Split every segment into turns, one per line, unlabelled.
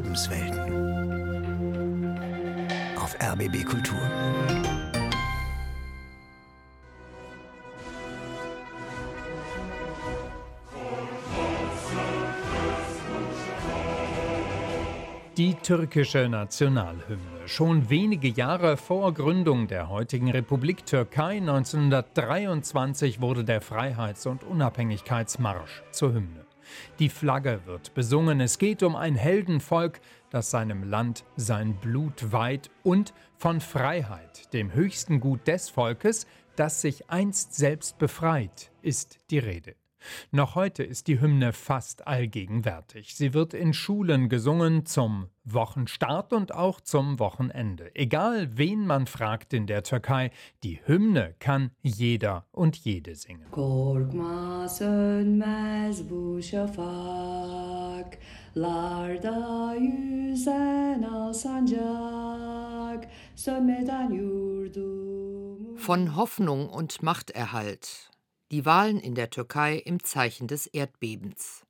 Lebenswelten. Auf RBB Kultur.
Die türkische Nationalhymne. Schon wenige Jahre vor Gründung der heutigen Republik Türkei 1923 wurde der Freiheits- und Unabhängigkeitsmarsch zur Hymne. Die Flagge wird besungen. Es geht um ein Heldenvolk, das seinem Land sein Blut weiht und von Freiheit, dem höchsten Gut des Volkes, das sich einst selbst befreit, ist die Rede. Noch heute ist die Hymne fast allgegenwärtig. Sie wird in Schulen gesungen zum Wochenstart und auch zum Wochenende. Egal wen man fragt in der Türkei, die Hymne kann jeder und jede singen.
Korkma sönmez bu şafak Larda yüzen al sancak Sönmeden yurdum
Von Hoffnung und Machterhalt die Wahlen in der Türkei im Zeichen des Erdbebens.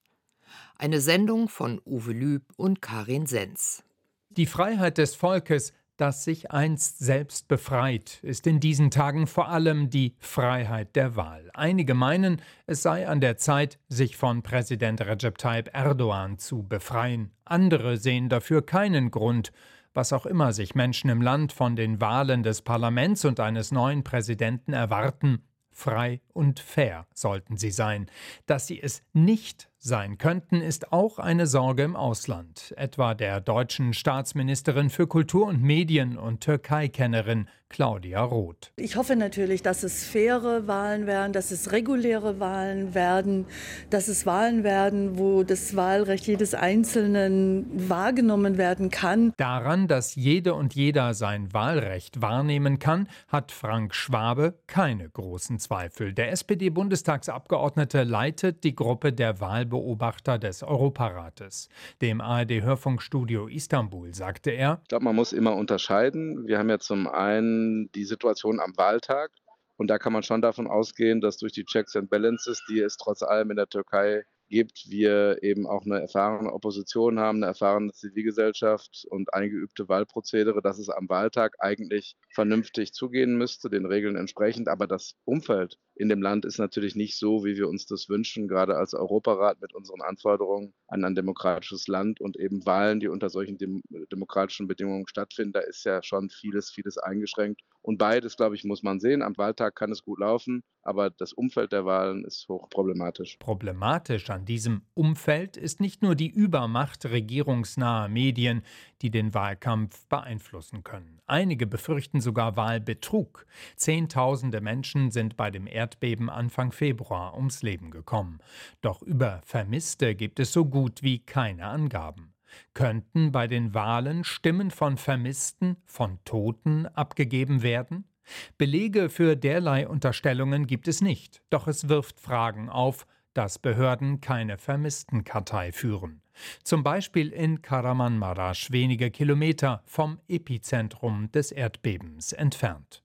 Eine Sendung von Uwe Lüb und Karin Sens.
Die Freiheit des Volkes, das sich einst selbst befreit, ist in diesen Tagen vor allem die Freiheit der Wahl. Einige meinen, es sei an der Zeit, sich von Präsident Recep Tayyip Erdogan zu befreien. Andere sehen dafür keinen Grund was auch immer sich Menschen im Land von den Wahlen des Parlaments und eines neuen Präsidenten erwarten, frei und fair sollten sie sein. Dass sie es nicht sein könnten, ist auch eine Sorge im Ausland, etwa der deutschen Staatsministerin für Kultur und Medien und Türkei-Kennerin Claudia Roth.
Ich hoffe natürlich, dass es faire Wahlen werden, dass es reguläre Wahlen werden, dass es Wahlen werden, wo das Wahlrecht jedes Einzelnen wahrgenommen werden kann.
Daran, dass jede und jeder sein Wahlrecht wahrnehmen kann, hat Frank Schwabe keine großen Zweifel. Der SPD-Bundestagsabgeordnete leitet die Gruppe der Wahlbeobachter des Europarates. Dem ARD-Hörfunkstudio Istanbul sagte er:
Ich glaube, man muss immer unterscheiden. Wir haben ja zum einen die Situation am Wahltag. Und da kann man schon davon ausgehen, dass durch die Checks and Balances, die es trotz allem in der Türkei gibt, wir eben auch eine erfahrene Opposition haben, eine erfahrene Zivilgesellschaft und eingeübte Wahlprozedere, dass es am Wahltag eigentlich vernünftig zugehen müsste, den Regeln entsprechend. Aber das Umfeld in dem Land ist natürlich nicht so, wie wir uns das wünschen, gerade als Europarat mit unseren Anforderungen an ein demokratisches Land und eben Wahlen, die unter solchen dem demokratischen Bedingungen stattfinden. Da ist ja schon vieles, vieles eingeschränkt. Und beides, glaube ich, muss man sehen. Am Wahltag kann es gut laufen, aber das Umfeld der Wahlen ist hochproblematisch.
Problematisch an diesem Umfeld ist nicht nur die Übermacht regierungsnaher Medien, die den Wahlkampf beeinflussen können. Einige befürchten sogar Wahlbetrug. Zehntausende Menschen sind bei dem Erdbeben Anfang Februar ums Leben gekommen. Doch über Vermisste gibt es so gut wie keine Angaben. Könnten bei den Wahlen Stimmen von Vermissten, von Toten abgegeben werden? Belege für derlei Unterstellungen gibt es nicht, doch es wirft Fragen auf, dass Behörden keine Vermisstenkartei führen. Zum Beispiel in Karamanmaraş, wenige Kilometer vom Epizentrum des Erdbebens entfernt.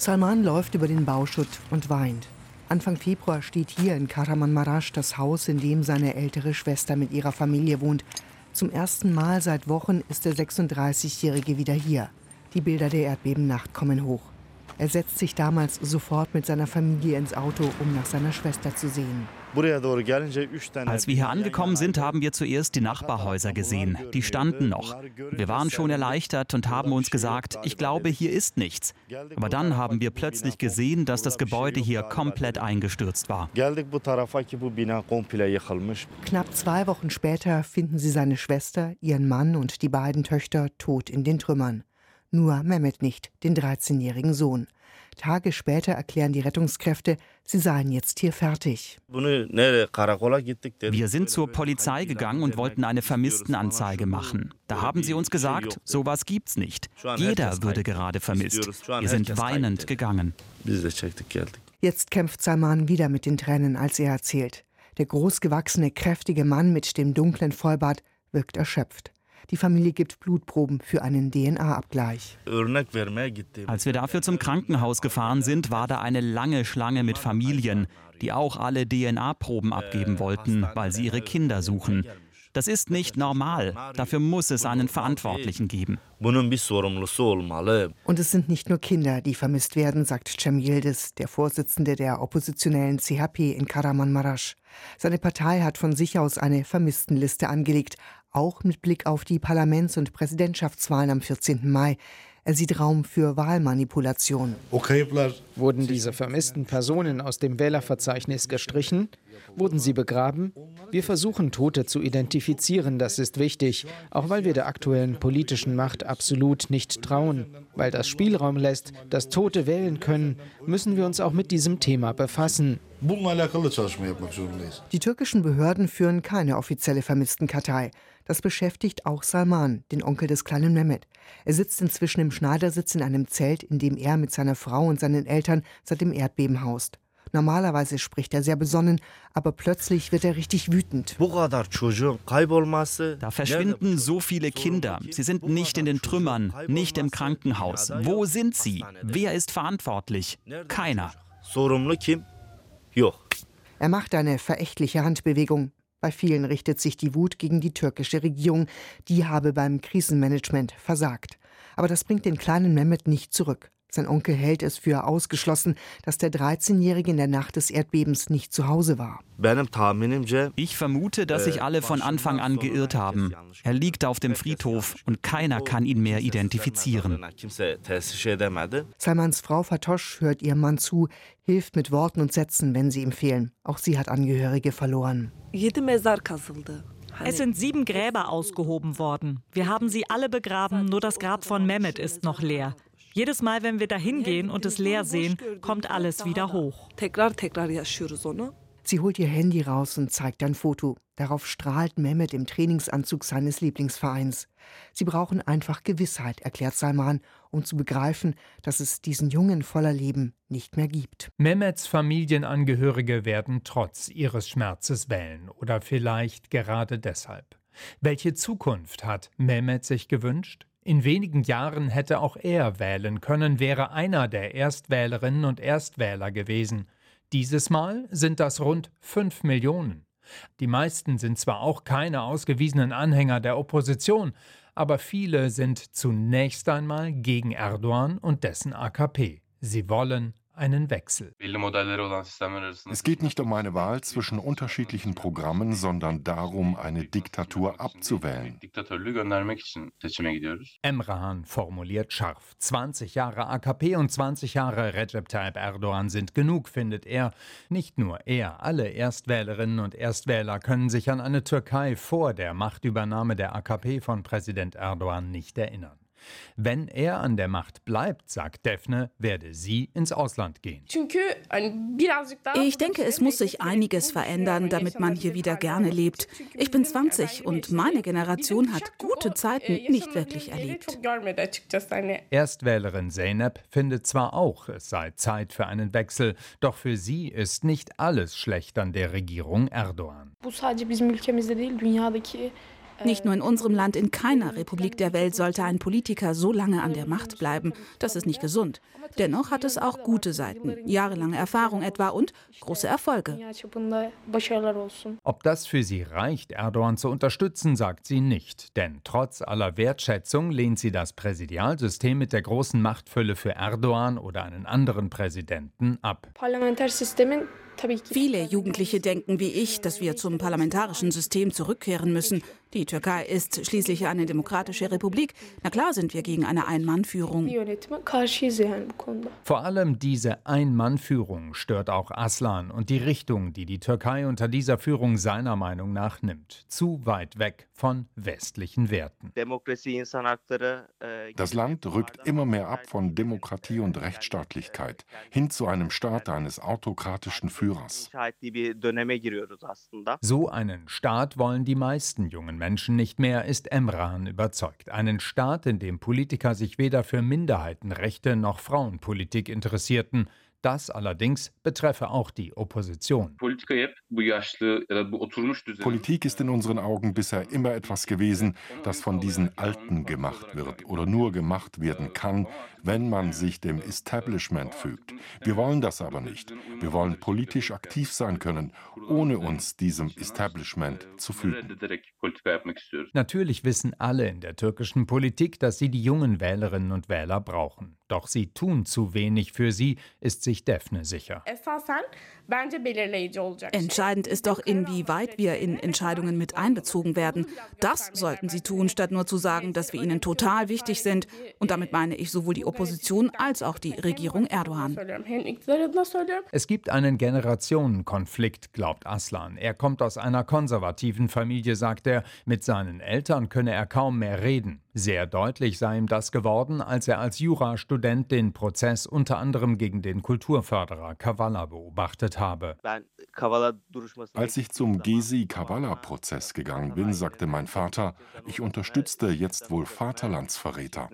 Salman läuft über den Bauschutt und weint. Anfang Februar steht hier in Karamanmaraş das Haus, in dem seine ältere Schwester mit ihrer Familie wohnt. Zum ersten Mal seit Wochen ist der 36-Jährige wieder hier. Die Bilder der Erdbebennacht kommen hoch. Er setzt sich damals sofort mit seiner Familie ins Auto, um nach seiner Schwester zu sehen.
Als wir hier angekommen sind, haben wir zuerst die Nachbarhäuser gesehen. Die standen noch. Wir waren schon erleichtert und haben uns gesagt, ich glaube, hier ist nichts. Aber dann haben wir plötzlich gesehen, dass das Gebäude hier komplett eingestürzt war.
Knapp zwei Wochen später finden sie seine Schwester, ihren Mann und die beiden Töchter tot in den Trümmern. Nur Mehmet nicht, den 13-jährigen Sohn. Tage später erklären die Rettungskräfte, sie seien jetzt hier fertig.
Wir sind zur Polizei gegangen und wollten eine Vermisstenanzeige machen. Da haben sie uns gesagt, sowas gibt's nicht. Jeder würde gerade vermisst. Wir sind weinend gegangen.
Jetzt kämpft Salman wieder mit den Tränen, als er erzählt. Der großgewachsene, kräftige Mann mit dem dunklen Vollbart wirkt erschöpft. Die Familie gibt Blutproben für einen DNA-Abgleich.
Als wir dafür zum Krankenhaus gefahren sind, war da eine lange Schlange mit Familien, die auch alle DNA-Proben abgeben wollten, weil sie ihre Kinder suchen. Das ist nicht normal. Dafür muss es einen Verantwortlichen geben.
Und es sind nicht nur Kinder, die vermisst werden, sagt Cem Yildiz, der Vorsitzende der oppositionellen CHP in Karamanmaraş. Seine Partei hat von sich aus eine Vermisstenliste angelegt, auch mit Blick auf die Parlaments- und Präsidentschaftswahlen am 14. Mai. Er sieht Raum für Wahlmanipulation.
Wurden diese vermissten Personen aus dem Wählerverzeichnis gestrichen? Wurden sie begraben? Wir versuchen, Tote zu identifizieren, das ist wichtig, auch weil wir der aktuellen politischen Macht absolut nicht trauen. Weil das Spielraum lässt, dass Tote wählen können, müssen wir uns auch mit diesem Thema befassen.
Die türkischen Behörden führen keine offizielle Vermisstenkartei. Das beschäftigt auch Salman, den Onkel des kleinen Mehmet. Er sitzt inzwischen im Schneidersitz in einem Zelt, in dem er mit seiner Frau und seinen Eltern seit dem Erdbeben haust. Normalerweise spricht er sehr besonnen, aber plötzlich wird er richtig wütend.
Da verschwinden so viele Kinder. Sie sind nicht in den Trümmern, nicht im Krankenhaus. Wo sind sie? Wer ist verantwortlich? Keiner.
Er macht eine verächtliche Handbewegung. Bei vielen richtet sich die Wut gegen die türkische Regierung. Die habe beim Krisenmanagement versagt. Aber das bringt den kleinen Mehmet nicht zurück. Sein Onkel hält es für ausgeschlossen, dass der 13-Jährige in der Nacht des Erdbebens nicht zu Hause war.
Ich vermute, dass sich alle von Anfang an geirrt haben. Er liegt auf dem Friedhof und keiner kann ihn mehr identifizieren.
Salmans Frau Fatosch hört ihrem Mann zu, hilft mit Worten und Sätzen, wenn sie ihm fehlen. Auch sie hat Angehörige verloren.
Es sind sieben Gräber ausgehoben worden. Wir haben sie alle begraben, nur das Grab von Mehmet ist noch leer. Jedes Mal, wenn wir da hingehen und es leer sehen, kommt alles wieder hoch.
Sie holt ihr Handy raus und zeigt ein Foto. Darauf strahlt Mehmet im Trainingsanzug seines Lieblingsvereins. Sie brauchen einfach Gewissheit, erklärt Salman, um zu begreifen, dass es diesen Jungen voller Leben nicht mehr gibt.
Mehmets Familienangehörige werden trotz ihres Schmerzes wählen oder vielleicht gerade deshalb. Welche Zukunft hat Mehmet sich gewünscht? In wenigen Jahren hätte auch er wählen können, wäre einer der Erstwählerinnen und Erstwähler gewesen. Dieses Mal sind das rund fünf Millionen. Die meisten sind zwar auch keine ausgewiesenen Anhänger der Opposition, aber viele sind zunächst einmal gegen Erdogan und dessen AKP. Sie wollen einen Wechsel.
Es geht nicht um eine Wahl zwischen unterschiedlichen Programmen, sondern darum, eine Diktatur abzuwählen.
Emrahan formuliert scharf. 20 Jahre AKP und 20 Jahre Recep Tayyip Erdogan sind genug, findet er. Nicht nur er, alle Erstwählerinnen und Erstwähler können sich an eine Türkei vor der Machtübernahme der AKP von Präsident Erdogan nicht erinnern. Wenn er an der Macht bleibt, sagt Defne, werde sie ins Ausland gehen.
Ich denke, es muss sich einiges verändern, damit man hier wieder gerne lebt. Ich bin 20 und meine Generation hat gute Zeiten nicht wirklich erlebt.
Erstwählerin Zeynep findet zwar auch, es sei Zeit für einen Wechsel, doch für sie ist nicht alles schlecht an der Regierung Erdogan.
Nicht nur in unserem Land, in keiner Republik der Welt sollte ein Politiker so lange an der Macht bleiben. Das ist nicht gesund. Dennoch hat es auch gute Seiten, jahrelange Erfahrung etwa und große Erfolge.
Ob das für sie reicht, Erdogan zu unterstützen, sagt sie nicht. Denn trotz aller Wertschätzung lehnt sie das Präsidialsystem mit der großen Machtfülle für Erdogan oder einen anderen Präsidenten ab.
Viele Jugendliche denken wie ich, dass wir zum parlamentarischen System zurückkehren müssen. Die Türkei ist schließlich eine demokratische Republik. Na klar sind wir gegen eine Ein-Mann-Führung.
Vor allem diese Ein-Mann-Führung stört auch Aslan und die Richtung, die die Türkei unter dieser Führung seiner Meinung nach nimmt. Zu weit weg von westlichen Werten.
Das Land rückt immer mehr ab von Demokratie und Rechtsstaatlichkeit hin zu einem Staat eines autokratischen Führers.
So einen Staat wollen die meisten jungen Menschen nicht mehr, ist Emran überzeugt. Einen Staat, in dem Politiker sich weder für Minderheitenrechte noch Frauenpolitik interessierten. Das allerdings betreffe auch die Opposition.
Politik ist in unseren Augen bisher immer etwas gewesen, das von diesen Alten gemacht wird oder nur gemacht werden kann, wenn man sich dem Establishment fügt. Wir wollen das aber nicht. Wir wollen politisch aktiv sein können, ohne uns diesem Establishment zu fügen.
Natürlich wissen alle in der türkischen Politik, dass sie die jungen Wählerinnen und Wähler brauchen. Doch sie tun zu wenig für sie, ist sich Daphne sicher.
Entscheidend ist doch, inwieweit wir in Entscheidungen mit einbezogen werden. Das sollten sie tun, statt nur zu sagen, dass wir ihnen total wichtig sind. Und damit meine ich sowohl die Opposition als auch die Regierung Erdogan.
Es gibt einen Generationenkonflikt, glaubt Aslan. Er kommt aus einer konservativen Familie, sagt er. Mit seinen Eltern könne er kaum mehr reden. Sehr deutlich sei ihm das geworden, als er als Jurastudent den Prozess unter anderem gegen den Kulturförderer Kavala beobachtet habe.
Als ich zum Gezi-Kavala-Prozess gegangen bin, sagte mein Vater, ich unterstützte jetzt wohl Vaterlandsverräter.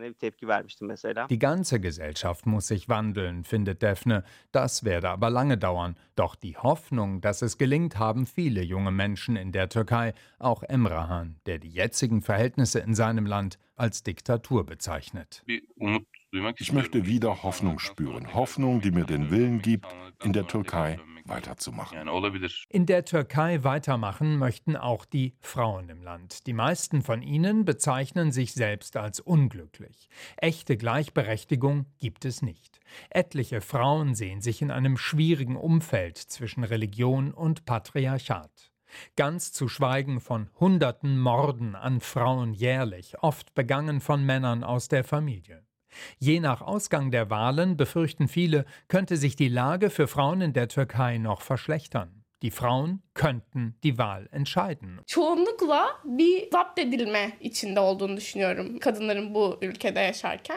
Die ganze Gesellschaft muss sich wandeln, findet Daphne. Das werde aber lange dauern. Doch die Hoffnung, dass es gelingt, haben viele junge Menschen in der Türkei, auch Emrahan, der die jetzigen Verhältnisse in seinem Land als Diktatur bezeichnet.
Ich möchte wieder Hoffnung spüren. Hoffnung, die mir den Willen gibt, in der Türkei weiterzumachen.
In der Türkei weitermachen möchten auch die Frauen im Land. Die meisten von ihnen bezeichnen sich selbst als unglücklich. Echte Gleichberechtigung gibt es nicht. Etliche Frauen sehen sich in einem schwierigen Umfeld zwischen Religion und Patriarchat. Ganz zu schweigen von hunderten Morden an Frauen jährlich, oft begangen von Männern aus der Familie. Je nach Ausgang der Wahlen, befürchten viele, könnte sich die Lage für Frauen in der Türkei noch verschlechtern. Die Frauen könnten die Wahl entscheiden.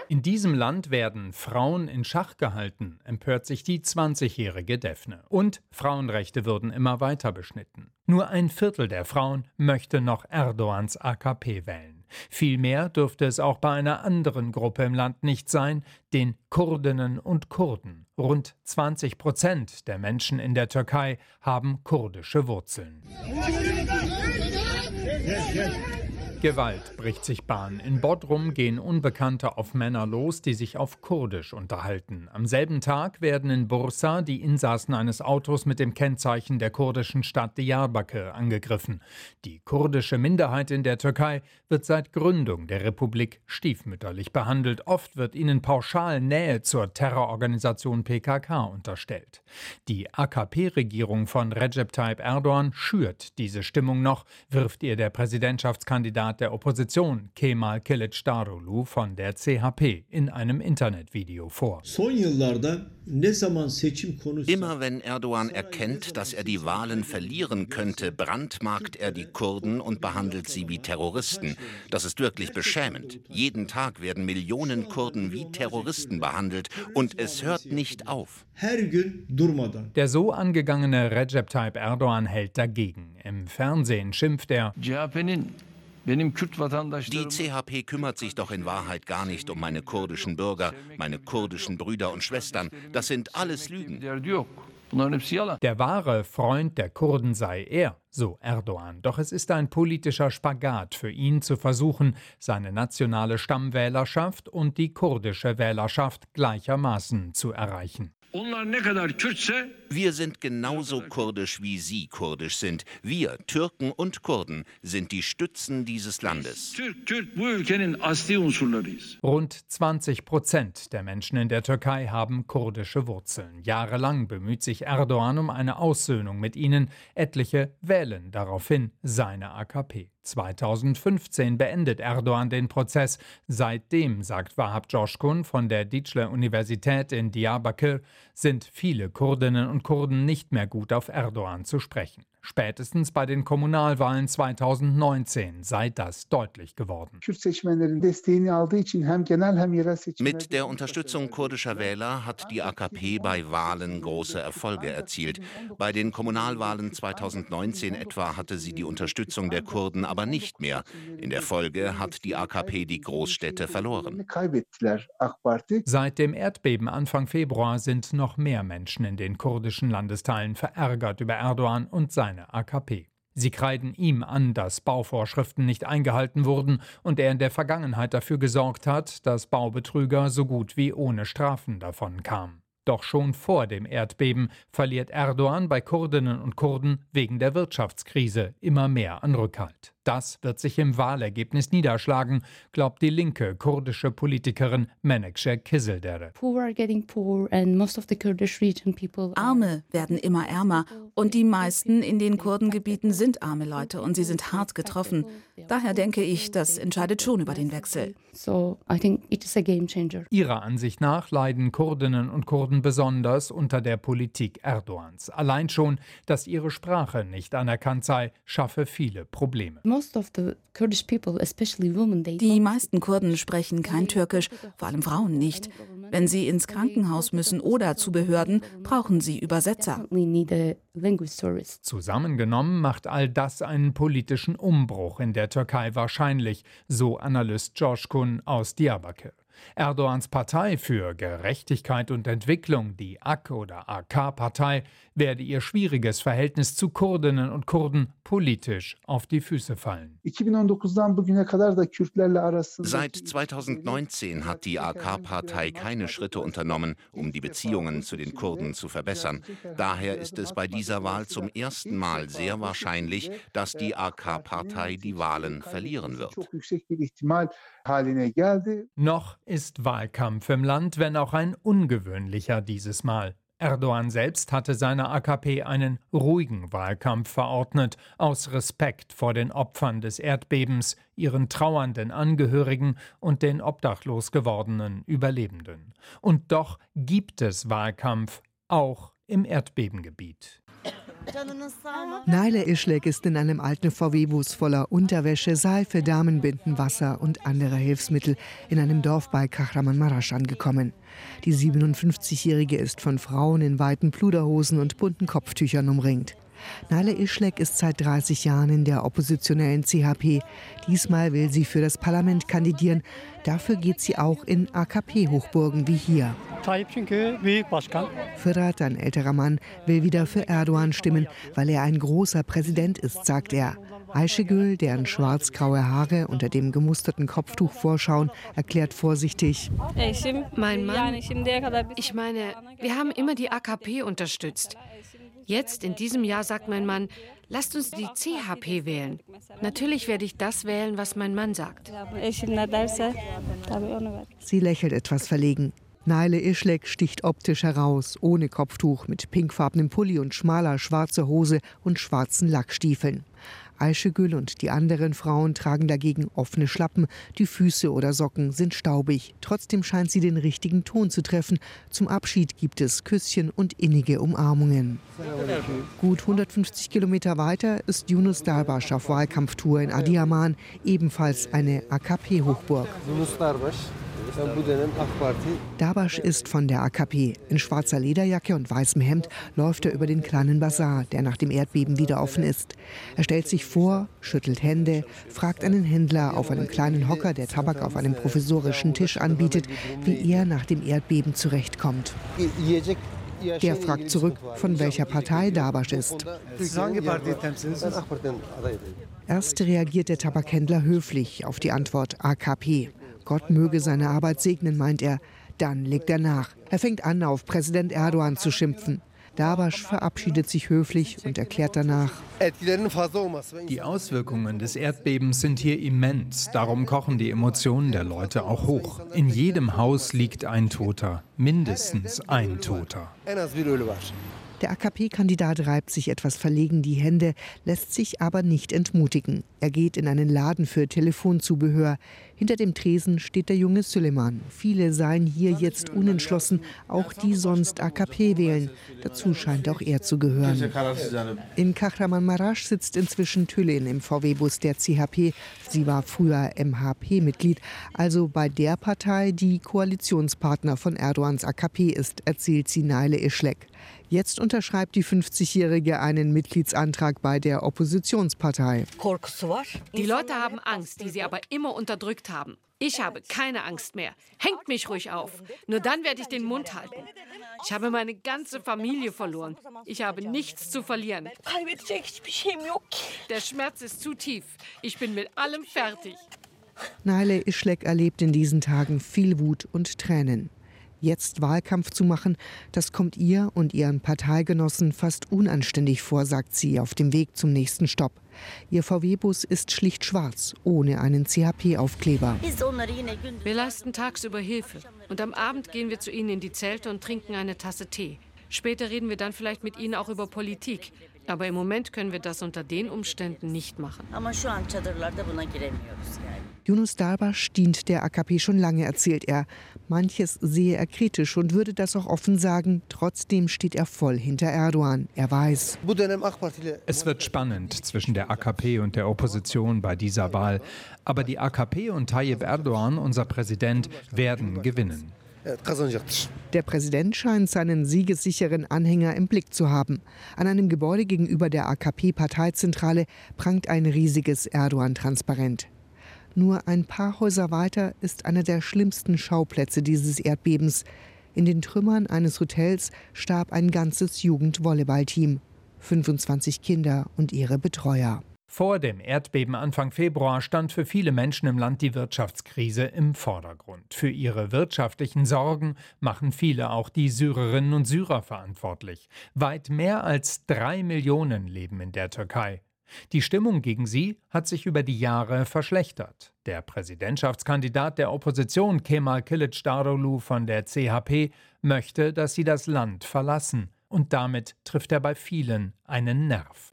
In diesem Land werden Frauen in Schach gehalten, empört sich die 20-jährige Daphne. Und Frauenrechte würden immer weiter beschnitten. Nur ein Viertel der Frauen möchte noch Erdogans AKP wählen. Viel mehr dürfte es auch bei einer anderen Gruppe im Land nicht sein, den Kurdinnen und Kurden. Rund 20 Prozent der Menschen in der Türkei haben kurdische Wurzeln. Gewalt bricht sich Bahn. In Bodrum gehen Unbekannte auf Männer los, die sich auf Kurdisch unterhalten. Am selben Tag werden in Bursa die Insassen eines Autos mit dem Kennzeichen der kurdischen Stadt Diyarbakir angegriffen. Die kurdische Minderheit in der Türkei wird seit Gründung der Republik stiefmütterlich behandelt. Oft wird ihnen pauschal Nähe zur Terrororganisation PKK unterstellt. Die AKP-Regierung von Recep Tayyip Erdogan schürt diese Stimmung noch, wirft ihr der Präsidentschaftskandidat Kandidat der Opposition Kemal Kılıçdaroğlu von der CHP in einem Internetvideo vor.
Immer wenn Erdogan erkennt, dass er die Wahlen verlieren könnte, brandmarkt er die Kurden und behandelt sie wie Terroristen. Das ist wirklich beschämend. Jeden Tag werden Millionen Kurden wie Terroristen behandelt und es hört nicht auf.
Der so angegangene Recep Tayyip Erdogan hält dagegen. Im Fernsehen schimpft er.
Die CHP kümmert sich doch in Wahrheit gar nicht um meine kurdischen Bürger, meine kurdischen Brüder und Schwestern. Das sind alles Lügen.
Der wahre Freund der Kurden sei er, so Erdogan. Doch es ist ein politischer Spagat für ihn zu versuchen, seine nationale Stammwählerschaft und die kurdische Wählerschaft gleichermaßen zu erreichen.
Wir sind genauso kurdisch, wie Sie kurdisch sind. Wir, Türken und Kurden, sind die Stützen dieses Landes.
Rund 20 Prozent der Menschen in der Türkei haben kurdische Wurzeln. Jahrelang bemüht sich Erdogan um eine Aussöhnung mit ihnen. Etliche wählen daraufhin seine AKP. 2015 beendet Erdogan den Prozess. Seitdem, sagt Wahab Joshkun von der Dicle Universität in Diyarbakir, sind viele Kurdinnen und Kurden nicht mehr gut auf Erdogan zu sprechen. Spätestens bei den Kommunalwahlen 2019 sei das deutlich geworden.
Mit der Unterstützung kurdischer Wähler hat die AKP bei Wahlen große Erfolge erzielt. Bei den Kommunalwahlen 2019 etwa hatte sie die Unterstützung der Kurden aber nicht mehr. In der Folge hat die AKP die Großstädte verloren.
Seit dem Erdbeben Anfang Februar sind noch mehr Menschen in den kurdischen Landesteilen verärgert über Erdogan und seine AKP. Sie kreiden ihm an, dass Bauvorschriften nicht eingehalten wurden und er in der Vergangenheit dafür gesorgt hat, dass Baubetrüger so gut wie ohne Strafen davon kamen. Doch schon vor dem Erdbeben verliert Erdogan bei Kurdinnen und Kurden wegen der Wirtschaftskrise immer mehr an Rückhalt. Das wird sich im Wahlergebnis niederschlagen, glaubt die linke kurdische Politikerin Menekşe Kizildere.
Arme werden immer ärmer und die meisten in den Kurdengebieten sind arme Leute und sie sind hart getroffen. Daher denke ich, das entscheidet schon über den Wechsel.
Ihrer Ansicht nach leiden Kurdinnen und Kurden besonders unter der Politik Erdogans. Allein schon, dass ihre Sprache nicht anerkannt sei, schaffe viele Probleme.
Die meisten Kurden sprechen kein Türkisch, vor allem Frauen nicht. Wenn sie ins Krankenhaus müssen oder zu Behörden, brauchen sie Übersetzer.
Zusammengenommen macht all das einen politischen Umbruch in der Türkei wahrscheinlich, so Analyst George Kun aus Diyarbakir. Erdogans Partei für Gerechtigkeit und Entwicklung, die AK oder AK-Partei, werde ihr schwieriges Verhältnis zu Kurdinnen und Kurden politisch auf die Füße fallen.
Seit 2019 hat die AK-Partei keine Schritte unternommen, um die Beziehungen zu den Kurden zu verbessern. Daher ist es bei dieser Wahl zum ersten Mal sehr wahrscheinlich, dass die AK-Partei die Wahlen verlieren wird.
Noch ist Wahlkampf im Land, wenn auch ein ungewöhnlicher dieses Mal. Erdogan selbst hatte seiner AKP einen ruhigen Wahlkampf verordnet, aus Respekt vor den Opfern des Erdbebens, ihren trauernden Angehörigen und den obdachlos gewordenen Überlebenden. Und doch gibt es Wahlkampf, auch im Erdbebengebiet.
Naila Ischlek ist in einem alten VW-Bus voller Unterwäsche, Seife, Damenbinden, Wasser und andere Hilfsmittel in einem Dorf bei Kahramanmaraş angekommen. Die 57-Jährige ist von Frauen in weiten Pluderhosen und bunten Kopftüchern umringt. Naila Ischlek ist seit 30 Jahren in der oppositionellen CHP. Diesmal will sie für das Parlament kandidieren. Dafür geht sie auch in AKP-Hochburgen wie hier. Firat, ein älterer Mann, will wieder für Erdogan stimmen, weil er ein großer Präsident ist, sagt er. Ayşegül, deren schwarz-graue Haare unter dem gemusterten Kopftuch vorschauen, erklärt vorsichtig.
Mein Mann, ich meine, wir haben immer die AKP unterstützt. Jetzt, in diesem Jahr, sagt mein Mann, lasst uns die CHP wählen. Natürlich werde ich das wählen, was mein Mann sagt.
Sie lächelt etwas verlegen. Naile Ischlek sticht optisch heraus, ohne Kopftuch, mit pinkfarbenem Pulli und schmaler schwarzer Hose und schwarzen Lackstiefeln. Ayşegül und die anderen Frauen tragen dagegen offene Schlappen, die Füße oder Socken sind staubig. Trotzdem scheint sie den richtigen Ton zu treffen. Zum Abschied gibt es Küsschen und innige Umarmungen. Gut 150 Kilometer weiter ist Yunus Darbash auf Wahlkampftour in Adiyaman, ebenfalls eine AKP-Hochburg. Dabasch ist von der AKP. In schwarzer Lederjacke und weißem Hemd läuft er über den kleinen Bazar, der nach dem Erdbeben wieder offen ist. Er stellt sich vor, schüttelt Hände, fragt einen Händler auf einem kleinen Hocker, der Tabak auf einem provisorischen Tisch anbietet, wie er nach dem Erdbeben zurechtkommt. Der fragt zurück, von welcher Partei Dabasch ist. Erst reagiert der Tabakhändler höflich auf die Antwort AKP. Gott möge seine Arbeit segnen, meint er. Dann legt er nach. Er fängt an, auf Präsident Erdogan zu schimpfen. Dabasch verabschiedet sich höflich und erklärt danach.
Die Auswirkungen des Erdbebens sind hier immens. Darum kochen die Emotionen der Leute auch hoch. In jedem Haus liegt ein Toter, mindestens ein Toter.
Der AKP-Kandidat reibt sich etwas verlegen die Hände, lässt sich aber nicht entmutigen. Er geht in einen Laden für Telefonzubehör. Hinter dem Tresen steht der junge Süleyman. Viele seien hier jetzt unentschlossen, auch die sonst AKP wählen. Dazu scheint auch er zu gehören. In Kahramanmaraş sitzt inzwischen Tülin im VW-Bus der CHP. Sie war früher MHP-Mitglied, also bei der Partei, die Koalitionspartner von Erdogans AKP ist, erzählt sie Naile Ischlek. Jetzt unterschreibt die 50-Jährige einen Mitgliedsantrag bei der Oppositionspartei.
Die Leute haben Angst, die sie aber immer unterdrückt haben. Ich habe keine Angst mehr. Hängt mich ruhig auf. Nur dann werde ich den Mund halten. Ich habe meine ganze Familie verloren. Ich habe nichts zu verlieren. Der Schmerz ist zu tief. Ich bin mit allem fertig.
Naile Ischlek erlebt in diesen Tagen viel Wut und Tränen. Jetzt Wahlkampf zu machen, das kommt ihr und ihren Parteigenossen fast unanständig vor, sagt sie auf dem Weg zum nächsten Stopp. Ihr VW-Bus ist schlicht schwarz, ohne einen CHP-Aufkleber.
Wir leisten tagsüber Hilfe und am Abend gehen wir zu ihnen in die Zelte und trinken eine Tasse Tee. Später reden wir dann vielleicht mit ihnen auch über Politik. Aber im Moment können wir das unter den Umständen nicht machen.
Yunus Darbash dient der AKP schon lange, erzählt er. Manches sehe er kritisch und würde das auch offen sagen. Trotzdem steht er voll hinter Erdogan. Er weiß.
Es wird spannend zwischen der AKP und der Opposition bei dieser Wahl. Aber die AKP und Tayyip Erdogan, unser Präsident, werden gewinnen.
Der Präsident scheint seinen siegessicheren Anhänger im Blick zu haben. An einem Gebäude gegenüber der AKP-Parteizentrale prangt ein riesiges Erdogan-Transparent. Nur ein paar Häuser weiter ist einer der schlimmsten Schauplätze dieses Erdbebens. In den Trümmern eines Hotels starb ein ganzes Jugendvolleyballteam. 25 Kinder und ihre Betreuer.
Vor dem Erdbeben Anfang Februar stand für viele Menschen im Land die Wirtschaftskrise im Vordergrund. Für ihre wirtschaftlichen Sorgen machen viele auch die Syrerinnen und Syrer verantwortlich. Weit mehr als drei Millionen leben in der Türkei. Die Stimmung gegen sie hat sich über die Jahre verschlechtert. Der Präsidentschaftskandidat der Opposition Kemal Kılıçdaroğlu von der CHP möchte, dass sie das Land verlassen und damit trifft er bei vielen einen Nerv.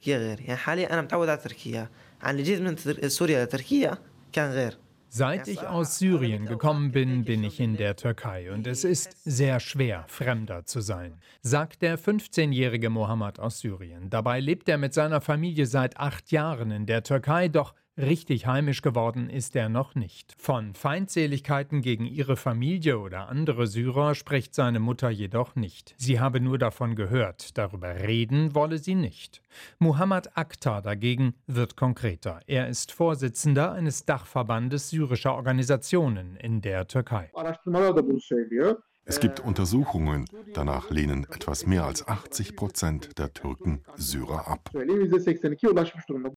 Seit ich aus Syrien gekommen bin, bin ich in der Türkei und es ist sehr schwer, Fremder zu sein, sagt der 15-jährige Mohammed aus Syrien. Dabei lebt er mit seiner Familie seit acht Jahren in der Türkei, doch Richtig heimisch geworden ist er noch nicht. Von Feindseligkeiten gegen ihre Familie oder andere Syrer spricht seine Mutter jedoch nicht. Sie habe nur davon gehört, darüber reden wolle sie nicht. Muhammad Akhtar dagegen wird konkreter. Er ist Vorsitzender eines Dachverbandes syrischer Organisationen in der Türkei.
Es gibt Untersuchungen, danach lehnen etwas mehr als 80 Prozent der Türken Syrer ab.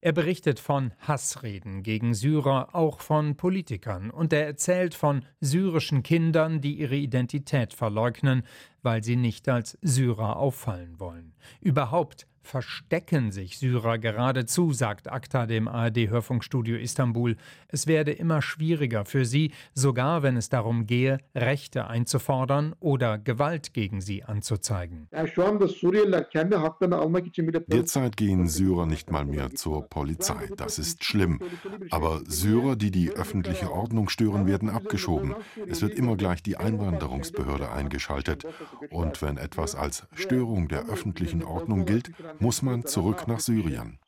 Er berichtet von Hassreden gegen Syrer, auch von Politikern, und er erzählt von syrischen Kindern, die ihre Identität verleugnen, weil sie nicht als Syrer auffallen wollen. Überhaupt verstecken sich Syrer geradezu, sagt ACTA dem ARD-Hörfunkstudio Istanbul. Es werde immer schwieriger für sie, sogar wenn es darum gehe, Rechte einzufordern oder Gewalt gegen sie anzuzeigen.
Derzeit gehen Syrer nicht mal mehr zur Polizei. Das ist schlimm. Aber Syrer, die die öffentliche Ordnung stören, werden abgeschoben. Es wird immer gleich die Einwanderungsbehörde eingeschaltet. Und wenn etwas als Störung der öffentlichen Ordnung gilt, muss man zurück nach Syrien.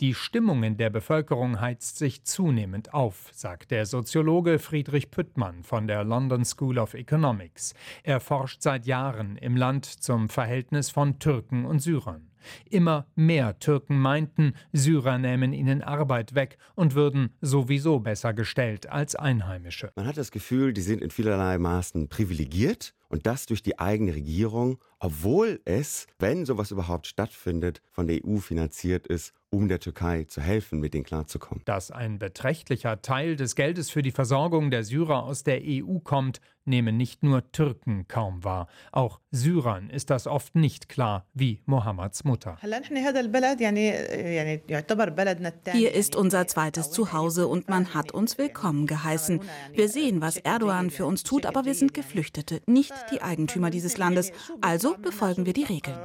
Die Stimmung in der Bevölkerung heizt sich zunehmend auf, sagt der Soziologe Friedrich Püttmann von der London School of Economics. Er forscht seit Jahren im Land zum Verhältnis von Türken und Syrern. Immer mehr Türken meinten, Syrer nähmen ihnen Arbeit weg und würden sowieso besser gestellt als Einheimische.
Man hat das Gefühl, die sind in vielerlei Maßen privilegiert und das durch die eigene Regierung, obwohl es, wenn sowas überhaupt stattfindet, von der EU finanziert ist, um der Türkei zu helfen, mit denen klarzukommen.
Dass ein beträchtlicher Teil des Geldes für die Versorgung der Syrer aus der EU kommt, nehmen nicht nur Türken kaum wahr. Auch Syrern ist das oft nicht klar, wie Mohammeds Mutter.
Hier ist unser zweites Zuhause und man hat uns willkommen geheißen. Wir sehen, was Erdogan für uns tut, aber wir sind Geflüchtete, nicht die Eigentümer dieses Landes. Also befolgen wir die Regeln.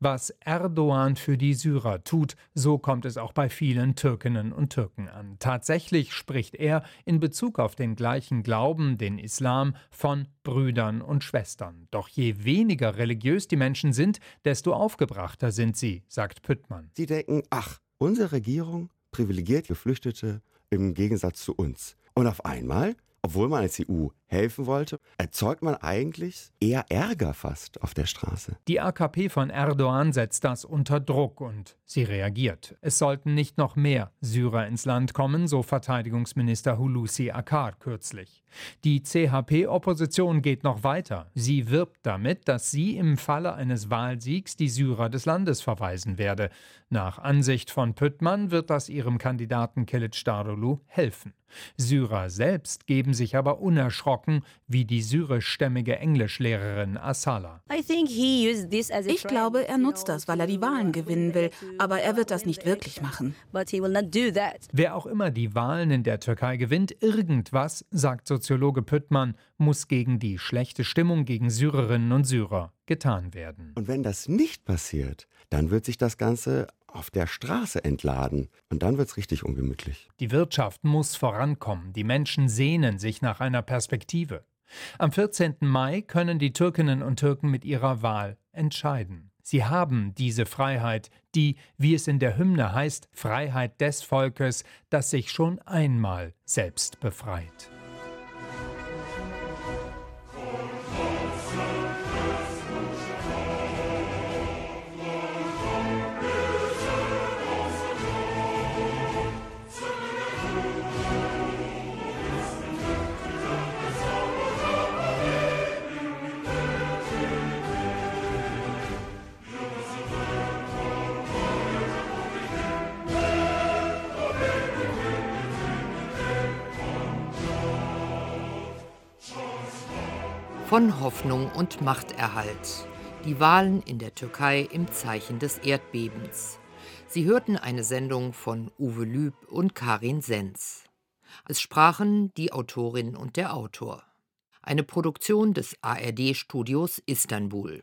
Was Erdogan für die Syrer tut, so kommt es auch bei vielen Türkinnen und Türken an. Tatsächlich spricht er in Bezug auf den gleichen Glauben, den Islam, von Brüdern und Schwestern. Doch je weniger religiös die Menschen sind, desto aufgebrachter sind sie, sagt Püttmann.
Sie denken, ach, unsere Regierung privilegiert Geflüchtete im Gegensatz zu uns. Und auf einmal obwohl man als EU helfen wollte, erzeugt man eigentlich eher Ärger fast auf der Straße.
Die AKP von Erdogan setzt das unter Druck und sie reagiert. Es sollten nicht noch mehr Syrer ins Land kommen, so Verteidigungsminister Hulusi Akar kürzlich. Die CHP-Opposition geht noch weiter. Sie wirbt damit, dass sie im Falle eines Wahlsiegs die Syrer des Landes verweisen werde. Nach Ansicht von Püttmann wird das ihrem Kandidaten Kilic Darulu helfen. Syrer selbst geben sich aber unerschrocken, wie die syrischstämmige Englischlehrerin Asala.
Ich glaube, er nutzt das, weil er die Wahlen gewinnen will, aber er wird das nicht wirklich machen.
Wer auch immer die Wahlen in der Türkei gewinnt, irgendwas, sagt Soziologe Püttmann, muss gegen die schlechte Stimmung gegen Syrerinnen und Syrer getan werden.
Und wenn das nicht passiert, dann wird sich das Ganze auf der Straße entladen. Und dann wird es richtig ungemütlich.
Die Wirtschaft muss vorankommen. Die Menschen sehnen sich nach einer Perspektive. Am 14. Mai können die Türkinnen und Türken mit ihrer Wahl entscheiden. Sie haben diese Freiheit, die, wie es in der Hymne heißt, Freiheit des Volkes, das sich schon einmal selbst befreit.
Von Hoffnung und Machterhalt. Die Wahlen in der Türkei im Zeichen des Erdbebens. Sie hörten eine Sendung von Uwe Lüb und Karin Senz. Es sprachen die Autorin und der Autor. Eine Produktion des ARD-Studios Istanbul.